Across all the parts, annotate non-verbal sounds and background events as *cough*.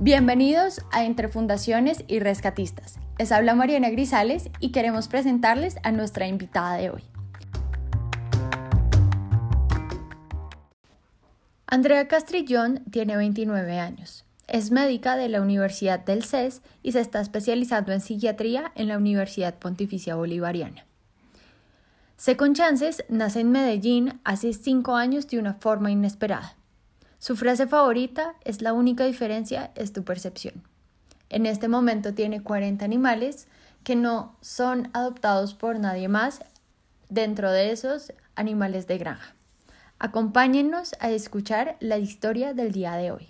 Bienvenidos a Entre Fundaciones y Rescatistas. Les habla Mariana Grisales y queremos presentarles a nuestra invitada de hoy. Andrea Castrillón tiene 29 años. Es médica de la Universidad del CES y se está especializando en psiquiatría en la Universidad Pontificia Bolivariana. Second Chances nace en Medellín hace cinco años de una forma inesperada. Su frase favorita es la única diferencia es tu percepción. En este momento tiene 40 animales que no son adoptados por nadie más dentro de esos animales de granja. Acompáñennos a escuchar la historia del día de hoy.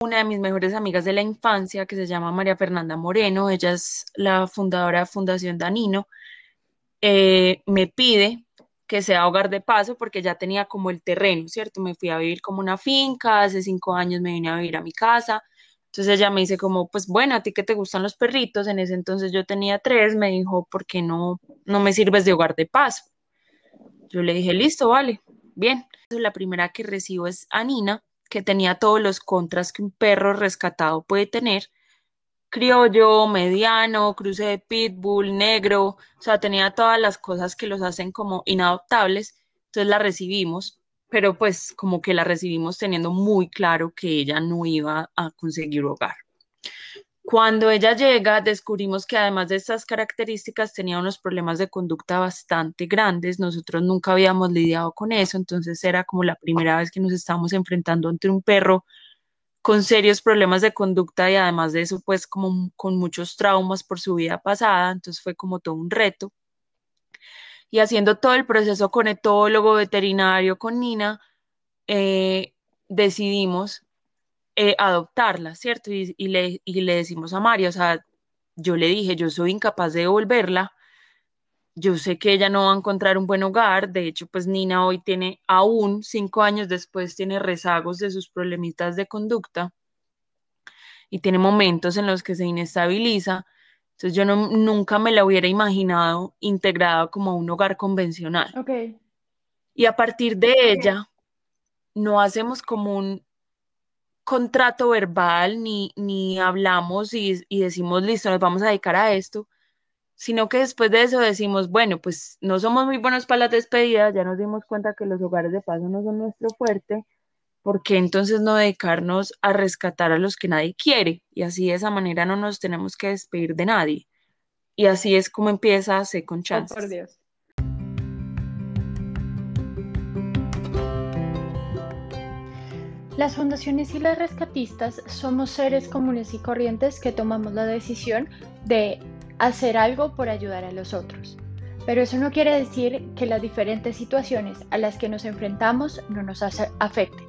Una de mis mejores amigas de la infancia, que se llama María Fernanda Moreno, ella es la fundadora de Fundación Danino, eh, me pide que sea hogar de paso porque ya tenía como el terreno, ¿cierto? Me fui a vivir como una finca, hace cinco años me vine a vivir a mi casa, entonces ella me dice como, pues bueno, a ti que te gustan los perritos, en ese entonces yo tenía tres, me dijo, ¿por qué no, no me sirves de hogar de paso? Yo le dije, listo, vale, bien. La primera que recibo es a Nina, que tenía todos los contras que un perro rescatado puede tener, criollo, mediano, cruce de pitbull, negro, o sea, tenía todas las cosas que los hacen como inadoptables, entonces la recibimos, pero pues como que la recibimos teniendo muy claro que ella no iba a conseguir hogar. Cuando ella llega, descubrimos que además de estas características tenía unos problemas de conducta bastante grandes. Nosotros nunca habíamos lidiado con eso, entonces era como la primera vez que nos estábamos enfrentando ante un perro con serios problemas de conducta y además de eso, pues como con muchos traumas por su vida pasada, entonces fue como todo un reto. Y haciendo todo el proceso con etólogo, veterinario, con Nina, eh, decidimos eh, adoptarla, ¿cierto? Y, le, y le decimos a María, o sea, yo le dije, yo soy incapaz de devolverla, yo sé que ella no va a encontrar un buen hogar, de hecho, pues Nina hoy tiene, aún cinco años después, tiene rezagos de sus problemitas de conducta y tiene momentos en los que se inestabiliza. Entonces yo no, nunca me la hubiera imaginado integrada como a un hogar convencional. Okay. Y a partir de ella, no hacemos como un contrato verbal, ni, ni hablamos y, y decimos, listo, nos vamos a dedicar a esto, sino que después de eso decimos, bueno, pues no somos muy buenos para las despedidas, ya nos dimos cuenta que los hogares de paso no son nuestro fuerte, ¿por qué entonces no dedicarnos a rescatar a los que nadie quiere? Y así de esa manera no nos tenemos que despedir de nadie. Y así es como empieza a con Chances. Oh, por Dios. Las fundaciones y las rescatistas somos seres comunes y corrientes que tomamos la decisión de hacer algo por ayudar a los otros. Pero eso no quiere decir que las diferentes situaciones a las que nos enfrentamos no nos afecten.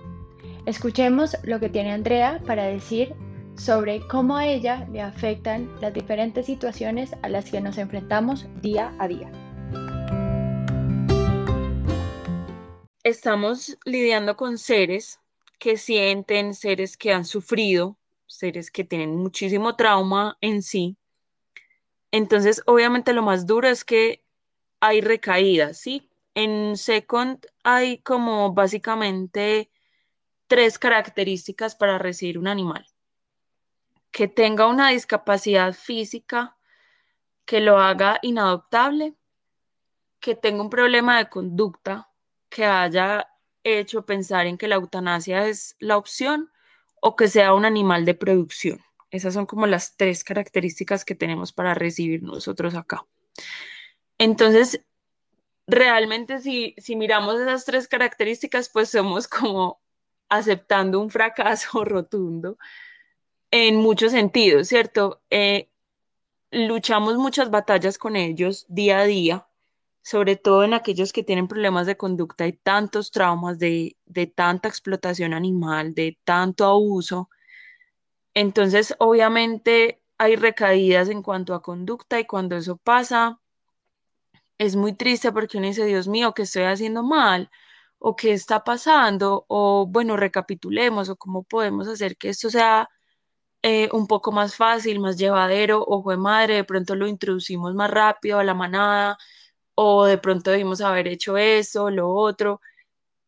Escuchemos lo que tiene Andrea para decir sobre cómo a ella le afectan las diferentes situaciones a las que nos enfrentamos día a día. Estamos lidiando con seres que sienten, seres que han sufrido, seres que tienen muchísimo trauma en sí entonces, obviamente lo más duro es que hay recaídas, ¿sí? En Second hay como básicamente tres características para recibir un animal. Que tenga una discapacidad física, que lo haga inadoptable, que tenga un problema de conducta, que haya hecho pensar en que la eutanasia es la opción o que sea un animal de producción. Esas son como las tres características que tenemos para recibir nosotros acá. Entonces, realmente si, si miramos esas tres características, pues somos *laughs* como aceptando un fracaso *laughs* rotundo en muchos sentidos, ¿cierto? Eh, luchamos muchas batallas con ellos día a día, sobre todo en aquellos que tienen problemas de conducta y tantos traumas de, de tanta explotación animal, de tanto abuso, entonces, obviamente hay recaídas en cuanto a conducta y cuando eso pasa, es muy triste porque uno dice, Dios mío, ¿qué estoy haciendo mal? ¿O qué está pasando? O bueno, recapitulemos o cómo podemos hacer que esto sea eh, un poco más fácil, más llevadero, o fue madre, de pronto lo introducimos más rápido a la manada, o de pronto debimos haber hecho eso, lo otro.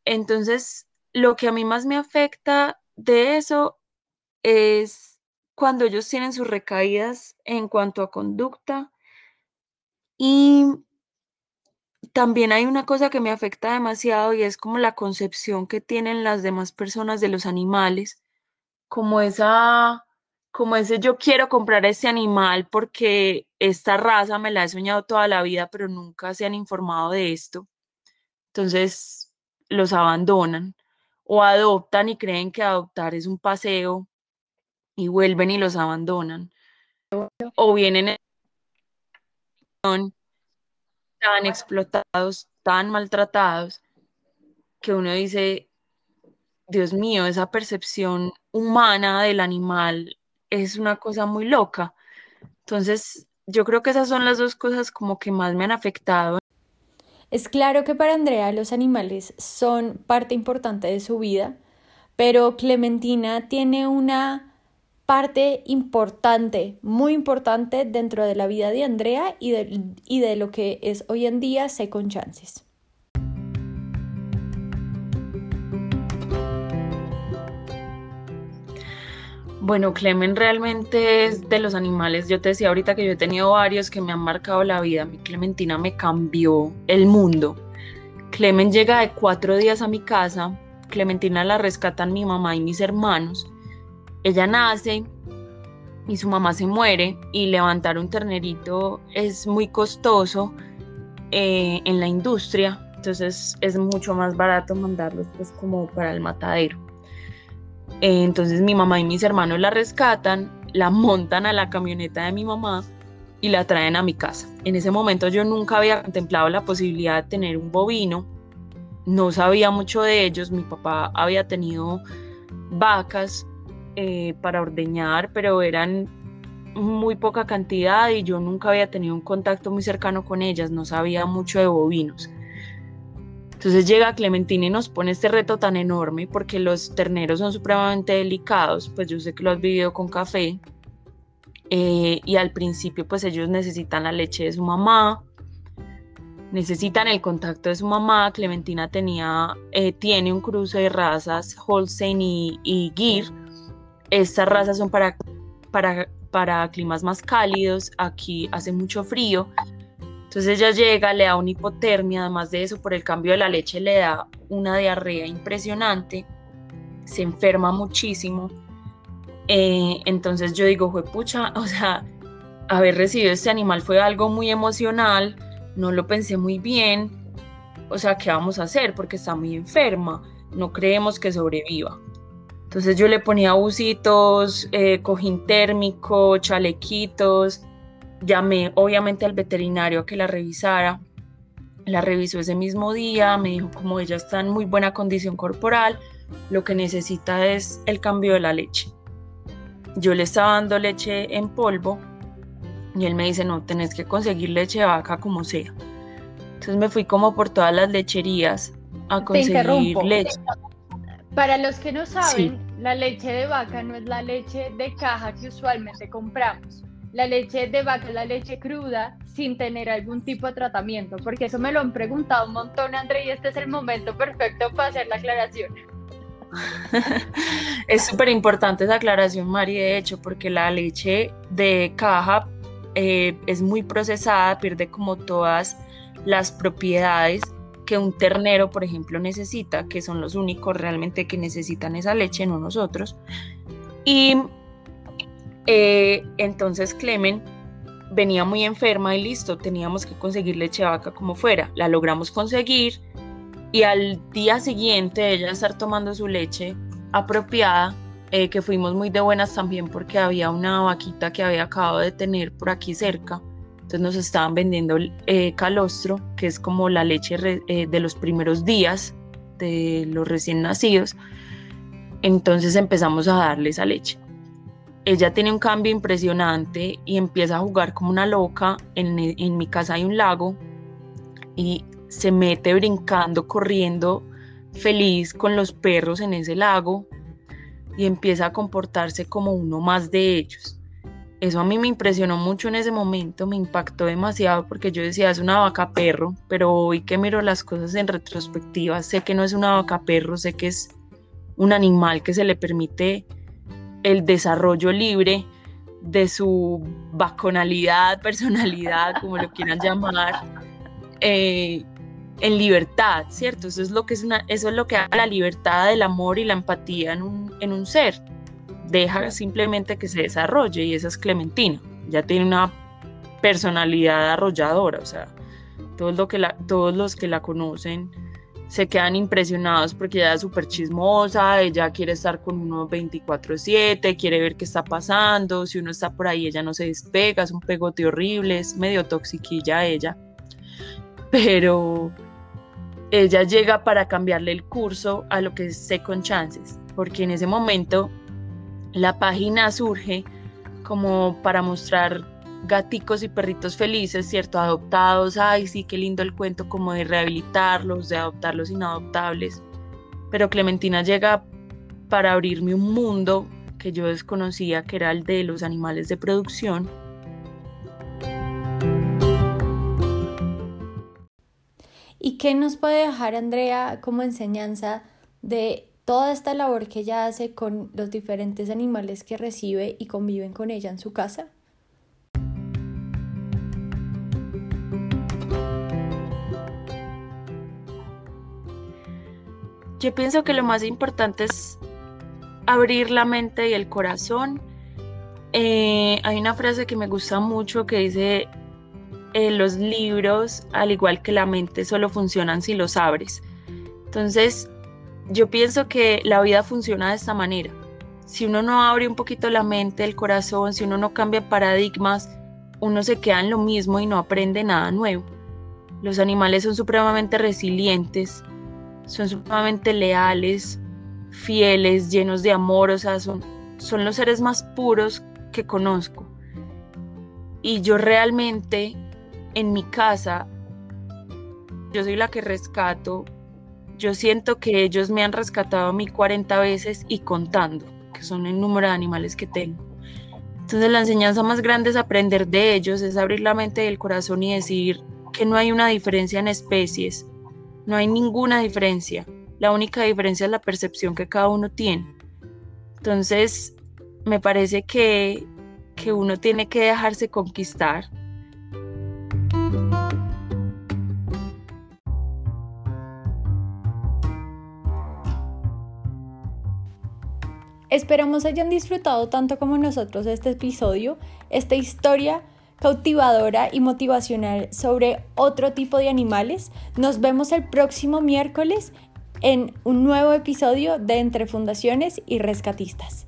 Entonces, lo que a mí más me afecta de eso es cuando ellos tienen sus recaídas en cuanto a conducta y también hay una cosa que me afecta demasiado y es como la concepción que tienen las demás personas de los animales, como esa, como ese yo quiero comprar este animal porque esta raza me la he soñado toda la vida, pero nunca se han informado de esto. Entonces los abandonan o adoptan y creen que adoptar es un paseo y vuelven y los abandonan. O vienen tan explotados, tan maltratados, que uno dice, Dios mío, esa percepción humana del animal es una cosa muy loca. Entonces, yo creo que esas son las dos cosas como que más me han afectado. Es claro que para Andrea los animales son parte importante de su vida, pero Clementina tiene una parte importante, muy importante dentro de la vida de Andrea y de, y de lo que es hoy en día Second Chances. Bueno, Clemen realmente es de los animales. Yo te decía ahorita que yo he tenido varios que me han marcado la vida. Mi Clementina me cambió el mundo. Clemen llega de cuatro días a mi casa. Clementina la rescatan mi mamá y mis hermanos ella nace y su mamá se muere y levantar un ternerito es muy costoso eh, en la industria, entonces es mucho más barato mandarlos pues como para el matadero. Eh, entonces mi mamá y mis hermanos la rescatan, la montan a la camioneta de mi mamá y la traen a mi casa. En ese momento yo nunca había contemplado la posibilidad de tener un bovino, no sabía mucho de ellos, mi papá había tenido vacas, eh, para ordeñar, pero eran muy poca cantidad y yo nunca había tenido un contacto muy cercano con ellas, no sabía mucho de bovinos. Entonces llega Clementina y nos pone este reto tan enorme porque los terneros son supremamente delicados, pues yo sé que lo has vivido con café eh, y al principio pues ellos necesitan la leche de su mamá, necesitan el contacto de su mamá. Clementina tenía, eh, tiene un cruce de razas Holstein y, y Gir estas razas son para, para, para climas más cálidos, aquí hace mucho frío. Entonces ella llega, le da una hipotermia, además de eso, por el cambio de la leche le da una diarrea impresionante, se enferma muchísimo. Eh, entonces yo digo, pucha, *laughs* o sea, haber recibido este animal fue algo muy emocional, no lo pensé muy bien, o sea, ¿qué vamos a hacer? Porque está muy enferma, no creemos que sobreviva. Entonces yo le ponía busitos, eh, cojín térmico, chalequitos, llamé obviamente al veterinario a que la revisara. La revisó ese mismo día, me dijo como ella está en muy buena condición corporal, lo que necesita es el cambio de la leche. Yo le estaba dando leche en polvo y él me dice, no, tenés que conseguir leche de vaca como sea. Entonces me fui como por todas las lecherías a conseguir leche. Para los que no saben, la leche de vaca no es la leche de caja que usualmente compramos. La leche de vaca es la leche cruda sin tener algún tipo de tratamiento, porque eso me lo han preguntado un montón, André, y este es el momento perfecto para hacer la aclaración. *laughs* es súper importante esa aclaración, Mari, de hecho, porque la leche de caja eh, es muy procesada, pierde como todas las propiedades que un ternero, por ejemplo, necesita, que son los únicos realmente que necesitan esa leche, no nosotros. Y eh, entonces Clemen venía muy enferma y listo, teníamos que conseguir leche de vaca como fuera. La logramos conseguir y al día siguiente ella estar tomando su leche apropiada, eh, que fuimos muy de buenas también porque había una vaquita que había acabado de tener por aquí cerca entonces nos estaban vendiendo eh, calostro, que es como la leche eh, de los primeros días de los recién nacidos. Entonces empezamos a darle esa leche. Ella tiene un cambio impresionante y empieza a jugar como una loca. En, en mi casa hay un lago y se mete brincando, corriendo, feliz con los perros en ese lago y empieza a comportarse como uno más de ellos eso a mí me impresionó mucho en ese momento, me impactó demasiado porque yo decía, es una vaca perro, pero hoy que miro las cosas en retrospectiva, sé que no es una vaca perro, sé que es un animal que se le permite el desarrollo libre de su baconalidad, *laughs* personalidad, como lo quieran llamar, eh, en libertad, ¿cierto? Eso es lo que es una, eso es lo que da la libertad del amor y la empatía en un, en un ser. Deja simplemente que se desarrolle y esa es Clementina. Ya tiene una personalidad arrolladora, o sea, todos, lo que la, todos los que la conocen se quedan impresionados porque ella es súper chismosa, ella quiere estar con uno 24/7, quiere ver qué está pasando, si uno está por ahí ella no se despega, es un pegote horrible, es medio toxiquilla ella, pero ella llega para cambiarle el curso a lo que es con Chances, porque en ese momento la página surge como para mostrar gaticos y perritos felices, ¿cierto? Adoptados, ay, sí, qué lindo el cuento como de rehabilitarlos, de adoptar los inadoptables. Pero Clementina llega para abrirme un mundo que yo desconocía, que era el de los animales de producción. ¿Y qué nos puede dejar Andrea como enseñanza de toda esta labor que ella hace con los diferentes animales que recibe y conviven con ella en su casa? Yo pienso que lo más importante es abrir la mente y el corazón. Eh, hay una frase que me gusta mucho que dice, eh, los libros, al igual que la mente, solo funcionan si los abres. Entonces, yo pienso que la vida funciona de esta manera. Si uno no abre un poquito la mente, el corazón, si uno no cambia paradigmas, uno se queda en lo mismo y no aprende nada nuevo. Los animales son supremamente resilientes, son sumamente leales, fieles, llenos de amor, o sea, son, son los seres más puros que conozco. Y yo realmente en mi casa, yo soy la que rescato, yo siento que ellos me han rescatado a mí 40 veces y contando, que son el número de animales que tengo. Entonces la enseñanza más grande es aprender de ellos, es abrir la mente y el corazón y decir que no hay una diferencia en especies, no hay ninguna diferencia. La única diferencia es la percepción que cada uno tiene. Entonces, me parece que, que uno tiene que dejarse conquistar. Esperamos hayan disfrutado tanto como nosotros este episodio, esta historia cautivadora y motivacional sobre otro tipo de animales. Nos vemos el próximo miércoles en un nuevo episodio de Entre Fundaciones y Rescatistas.